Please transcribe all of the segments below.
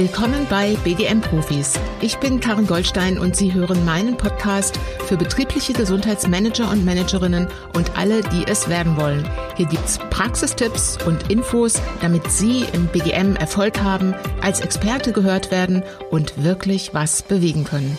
Willkommen bei BDM Profis. Ich bin Karin Goldstein und Sie hören meinen Podcast für betriebliche Gesundheitsmanager und Managerinnen und alle, die es werden wollen. Hier gibt's Praxistipps und Infos, damit Sie im BDM Erfolg haben, als Experte gehört werden und wirklich was bewegen können.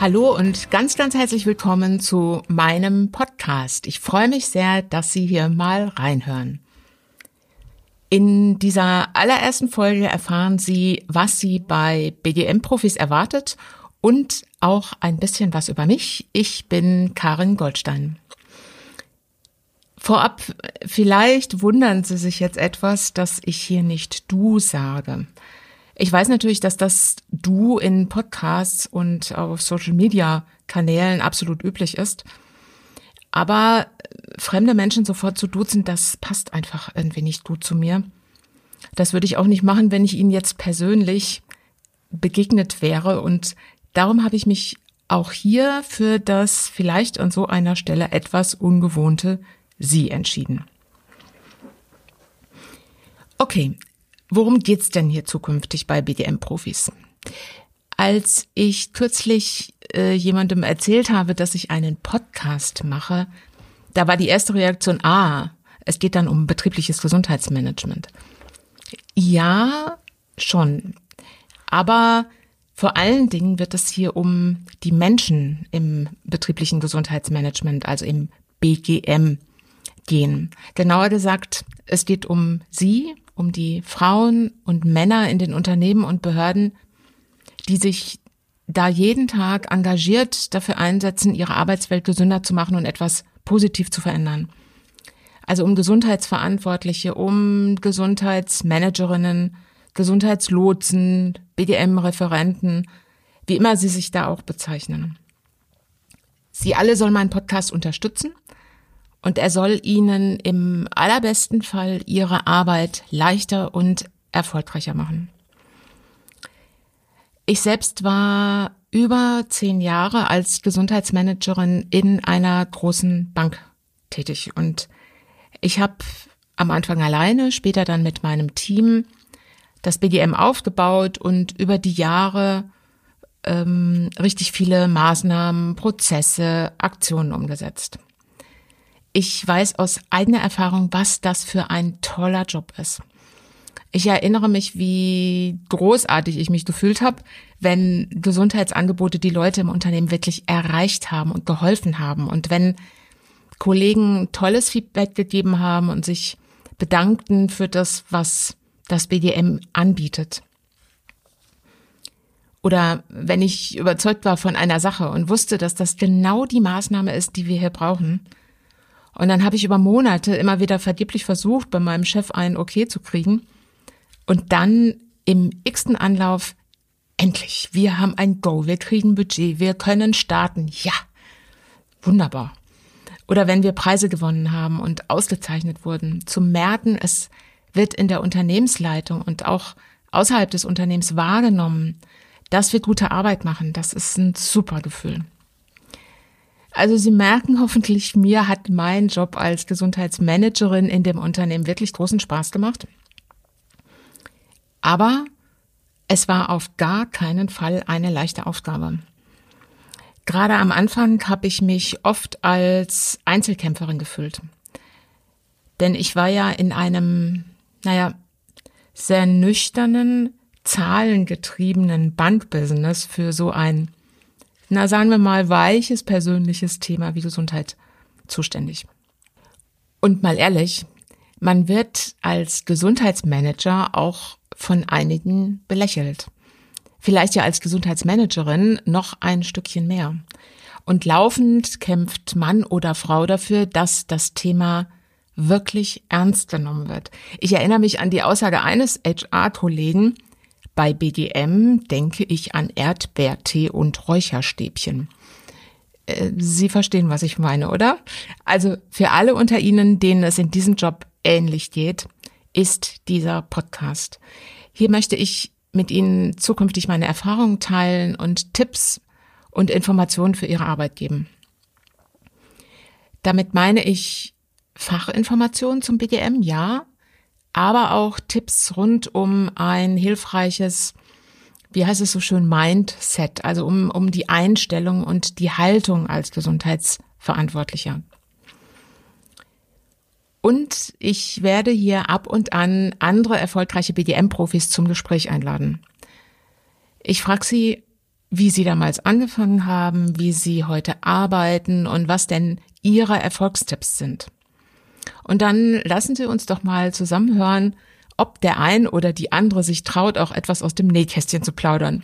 Hallo und ganz, ganz herzlich willkommen zu meinem Podcast. Ich freue mich sehr, dass Sie hier mal reinhören. In dieser allerersten Folge erfahren Sie, was Sie bei BDM-Profis erwartet und auch ein bisschen was über mich. Ich bin Karin Goldstein. Vorab, vielleicht wundern Sie sich jetzt etwas, dass ich hier nicht du sage. Ich weiß natürlich, dass das Du in Podcasts und auf Social Media Kanälen absolut üblich ist. Aber fremde Menschen sofort zu duzen, das passt einfach irgendwie nicht gut zu mir. Das würde ich auch nicht machen, wenn ich Ihnen jetzt persönlich begegnet wäre. Und darum habe ich mich auch hier für das vielleicht an so einer Stelle etwas ungewohnte Sie entschieden. Okay, Worum geht's denn hier zukünftig bei BDM-Profis? Als ich kürzlich äh, jemandem erzählt habe, dass ich einen Podcast mache, da war die erste Reaktion, ah, es geht dann um betriebliches Gesundheitsmanagement. Ja, schon. Aber vor allen Dingen wird es hier um die Menschen im betrieblichen Gesundheitsmanagement, also im BGM gehen. Genauer gesagt, es geht um Sie um die Frauen und Männer in den Unternehmen und Behörden, die sich da jeden Tag engagiert dafür einsetzen, ihre Arbeitswelt gesünder zu machen und etwas positiv zu verändern. Also um Gesundheitsverantwortliche, um Gesundheitsmanagerinnen, Gesundheitslotsen, BDM-Referenten, wie immer sie sich da auch bezeichnen. Sie alle sollen meinen Podcast unterstützen und er soll Ihnen im allerbesten Fall Ihre Arbeit leichter und erfolgreicher machen. Ich selbst war über zehn Jahre als Gesundheitsmanagerin in einer großen Bank tätig und ich habe am Anfang alleine, später dann mit meinem Team das BGM aufgebaut und über die Jahre ähm, richtig viele Maßnahmen, Prozesse, Aktionen umgesetzt. Ich weiß aus eigener Erfahrung, was das für ein toller Job ist. Ich erinnere mich, wie großartig ich mich gefühlt habe, wenn Gesundheitsangebote die Leute im Unternehmen wirklich erreicht haben und geholfen haben und wenn Kollegen tolles Feedback gegeben haben und sich bedankten für das, was das BDM anbietet. Oder wenn ich überzeugt war von einer Sache und wusste, dass das genau die Maßnahme ist, die wir hier brauchen, und dann habe ich über Monate immer wieder vergeblich versucht, bei meinem Chef ein Okay zu kriegen. Und dann im x-ten Anlauf, endlich, wir haben ein Go, wir kriegen Budget, wir können starten. Ja, wunderbar. Oder wenn wir Preise gewonnen haben und ausgezeichnet wurden, zu merken, es wird in der Unternehmensleitung und auch außerhalb des Unternehmens wahrgenommen, dass wir gute Arbeit machen, das ist ein super Gefühl. Also Sie merken hoffentlich, mir hat mein Job als Gesundheitsmanagerin in dem Unternehmen wirklich großen Spaß gemacht. Aber es war auf gar keinen Fall eine leichte Aufgabe. Gerade am Anfang habe ich mich oft als Einzelkämpferin gefühlt. Denn ich war ja in einem, naja, sehr nüchternen, zahlengetriebenen Bankbusiness für so ein na sagen wir mal, weiches persönliches Thema wie Gesundheit zuständig. Und mal ehrlich, man wird als Gesundheitsmanager auch von einigen belächelt. Vielleicht ja als Gesundheitsmanagerin noch ein Stückchen mehr. Und laufend kämpft Mann oder Frau dafür, dass das Thema wirklich ernst genommen wird. Ich erinnere mich an die Aussage eines HR-Kollegen, bei BDM denke ich an Erdbeertee und Räucherstäbchen. Äh, Sie verstehen, was ich meine, oder? Also für alle unter Ihnen, denen es in diesem Job ähnlich geht, ist dieser Podcast. Hier möchte ich mit Ihnen zukünftig meine Erfahrungen teilen und Tipps und Informationen für Ihre Arbeit geben. Damit meine ich Fachinformationen zum BDM, ja, aber auch Tipps rund um ein hilfreiches, wie heißt es so schön, Mindset, also um, um die Einstellung und die Haltung als Gesundheitsverantwortlicher. Und ich werde hier ab und an andere erfolgreiche BDM-Profis zum Gespräch einladen. Ich frage sie, wie sie damals angefangen haben, wie sie heute arbeiten und was denn ihre Erfolgstipps sind. Und dann lassen Sie uns doch mal zusammenhören, ob der ein oder die andere sich traut, auch etwas aus dem Nähkästchen zu plaudern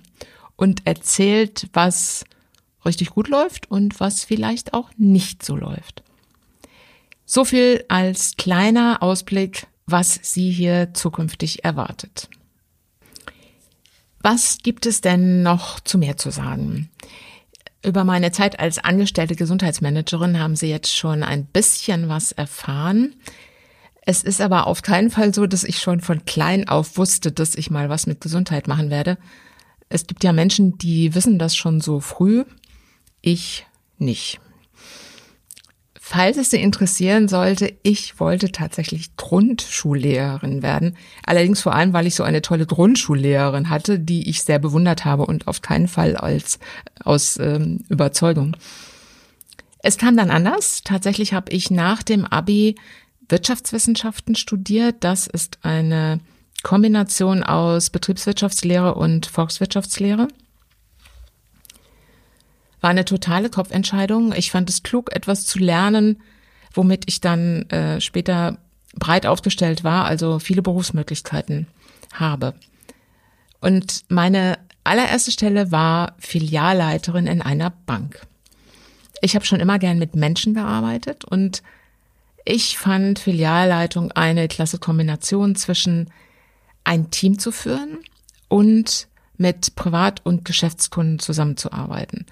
und erzählt, was richtig gut läuft und was vielleicht auch nicht so läuft. So viel als kleiner Ausblick, was Sie hier zukünftig erwartet. Was gibt es denn noch zu mehr zu sagen? Über meine Zeit als angestellte Gesundheitsmanagerin haben Sie jetzt schon ein bisschen was erfahren. Es ist aber auf keinen Fall so, dass ich schon von klein auf wusste, dass ich mal was mit Gesundheit machen werde. Es gibt ja Menschen, die wissen das schon so früh. Ich nicht. Falls es Sie interessieren sollte, ich wollte tatsächlich Grundschullehrerin werden. Allerdings vor allem, weil ich so eine tolle Grundschullehrerin hatte, die ich sehr bewundert habe und auf keinen Fall als aus ähm, Überzeugung. Es kam dann anders. Tatsächlich habe ich nach dem Abi Wirtschaftswissenschaften studiert. Das ist eine Kombination aus Betriebswirtschaftslehre und Volkswirtschaftslehre. War eine totale Kopfentscheidung. Ich fand es klug, etwas zu lernen, womit ich dann äh, später breit aufgestellt war, also viele Berufsmöglichkeiten habe. Und meine allererste Stelle war Filialleiterin in einer Bank. Ich habe schon immer gern mit Menschen gearbeitet und ich fand Filialleitung eine klasse Kombination zwischen ein Team zu führen und mit Privat- und Geschäftskunden zusammenzuarbeiten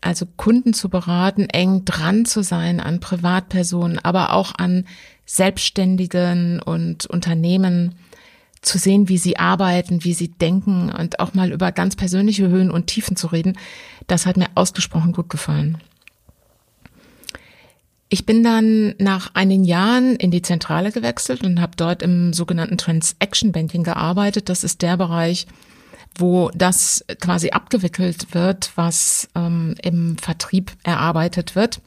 also Kunden zu beraten, eng dran zu sein an Privatpersonen, aber auch an Selbstständigen und Unternehmen, zu sehen, wie sie arbeiten, wie sie denken und auch mal über ganz persönliche Höhen und Tiefen zu reden, das hat mir ausgesprochen gut gefallen. Ich bin dann nach einigen Jahren in die Zentrale gewechselt und habe dort im sogenannten Transaction Banking gearbeitet. Das ist der Bereich, wo das quasi abgewickelt wird, was ähm, im Vertrieb erarbeitet wird.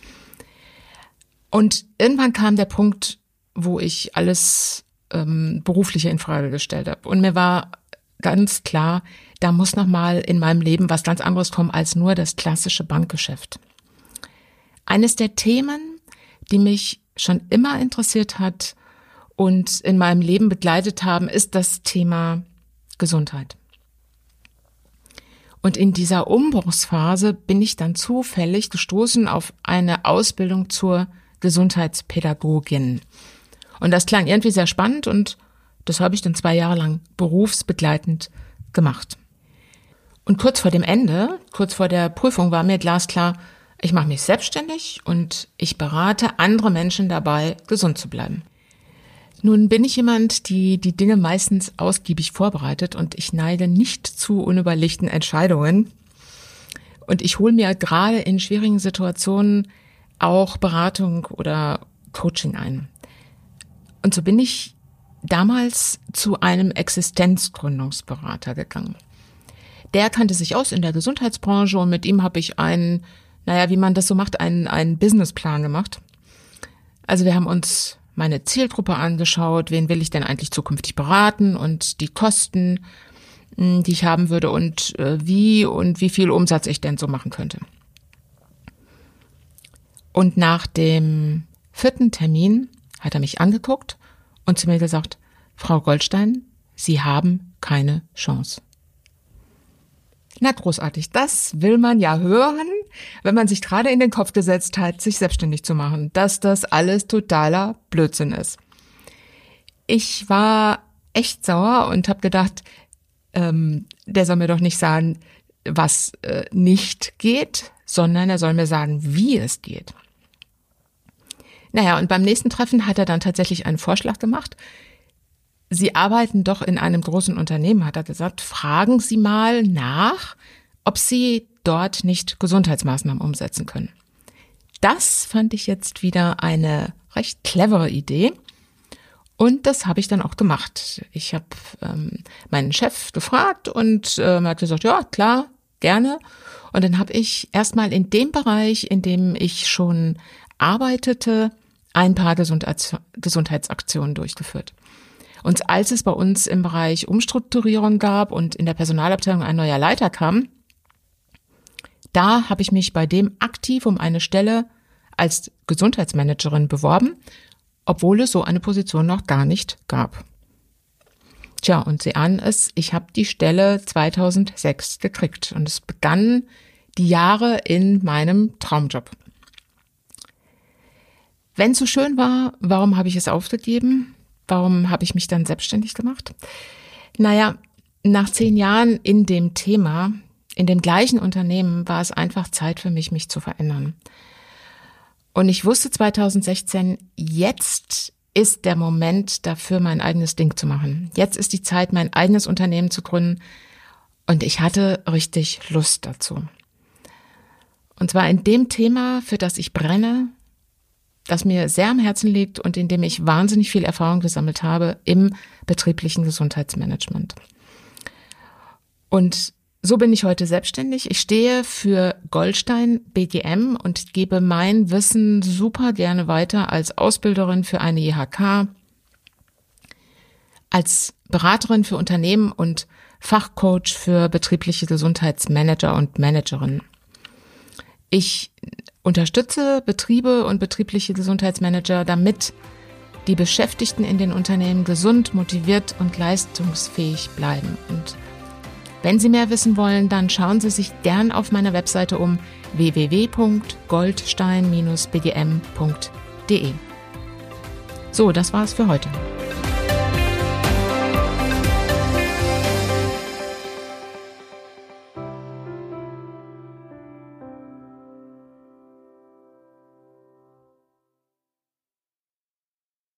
Und irgendwann kam der Punkt, wo ich alles ähm, berufliche in Frage gestellt habe. Und mir war ganz klar, da muss noch mal in meinem Leben was ganz anderes kommen als nur das klassische Bankgeschäft. Eines der Themen, die mich schon immer interessiert hat und in meinem Leben begleitet haben, ist das Thema Gesundheit. Und in dieser Umbruchsphase bin ich dann zufällig gestoßen auf eine Ausbildung zur Gesundheitspädagogin. Und das klang irgendwie sehr spannend und das habe ich dann zwei Jahre lang berufsbegleitend gemacht. Und kurz vor dem Ende, kurz vor der Prüfung war mir glasklar, ich mache mich selbstständig und ich berate andere Menschen dabei, gesund zu bleiben. Nun bin ich jemand, die die Dinge meistens ausgiebig vorbereitet und ich neige nicht zu unüberlegten Entscheidungen. Und ich hole mir gerade in schwierigen Situationen auch Beratung oder Coaching ein. Und so bin ich damals zu einem Existenzgründungsberater gegangen. Der kannte sich aus in der Gesundheitsbranche und mit ihm habe ich einen, naja, wie man das so macht, einen, einen Businessplan gemacht. Also wir haben uns meine Zielgruppe angeschaut, wen will ich denn eigentlich zukünftig beraten und die Kosten, hm, die ich haben würde und äh, wie und wie viel Umsatz ich denn so machen könnte. Und nach dem vierten Termin hat er mich angeguckt und zu mir gesagt, Frau Goldstein, Sie haben keine Chance. Na großartig, das will man ja hören, wenn man sich gerade in den Kopf gesetzt hat, sich selbstständig zu machen, dass das alles totaler Blödsinn ist. Ich war echt sauer und habe gedacht, ähm, der soll mir doch nicht sagen, was äh, nicht geht, sondern er soll mir sagen, wie es geht. Naja, und beim nächsten Treffen hat er dann tatsächlich einen Vorschlag gemacht, Sie arbeiten doch in einem großen Unternehmen, hat er gesagt. Fragen Sie mal nach, ob Sie dort nicht Gesundheitsmaßnahmen umsetzen können. das fand ich jetzt wieder eine recht clevere Idee. Und das habe ich dann auch gemacht. Ich habe ähm, meinen Chef gefragt und ähm, hat gesagt, ja, klar, gerne. Und dann habe ich erstmal in dem Bereich, in dem ich schon arbeitete, ein paar Gesundheitsaktionen durchgeführt. Und als es bei uns im Bereich Umstrukturierung gab und in der Personalabteilung ein neuer Leiter kam, da habe ich mich bei dem aktiv um eine Stelle als Gesundheitsmanagerin beworben, obwohl es so eine Position noch gar nicht gab. Tja, und Sie ahnen es, ich habe die Stelle 2006 gekriegt und es begannen die Jahre in meinem Traumjob. Wenn es so schön war, warum habe ich es aufgegeben? Warum habe ich mich dann selbstständig gemacht? Naja, nach zehn Jahren in dem Thema, in dem gleichen Unternehmen, war es einfach Zeit für mich, mich zu verändern. Und ich wusste 2016, jetzt ist der Moment dafür, mein eigenes Ding zu machen. Jetzt ist die Zeit, mein eigenes Unternehmen zu gründen. Und ich hatte richtig Lust dazu. Und zwar in dem Thema, für das ich brenne, das mir sehr am Herzen liegt und in dem ich wahnsinnig viel Erfahrung gesammelt habe im betrieblichen Gesundheitsmanagement. Und so bin ich heute selbstständig. Ich stehe für Goldstein BDM und gebe mein Wissen super gerne weiter als Ausbilderin für eine IHK, als Beraterin für Unternehmen und Fachcoach für betriebliche Gesundheitsmanager und Managerinnen. Ich unterstütze Betriebe und betriebliche Gesundheitsmanager, damit die Beschäftigten in den Unternehmen gesund, motiviert und leistungsfähig bleiben. Und wenn Sie mehr wissen wollen, dann schauen Sie sich gern auf meiner Webseite um www.goldstein-bdm.de. So, das war's für heute.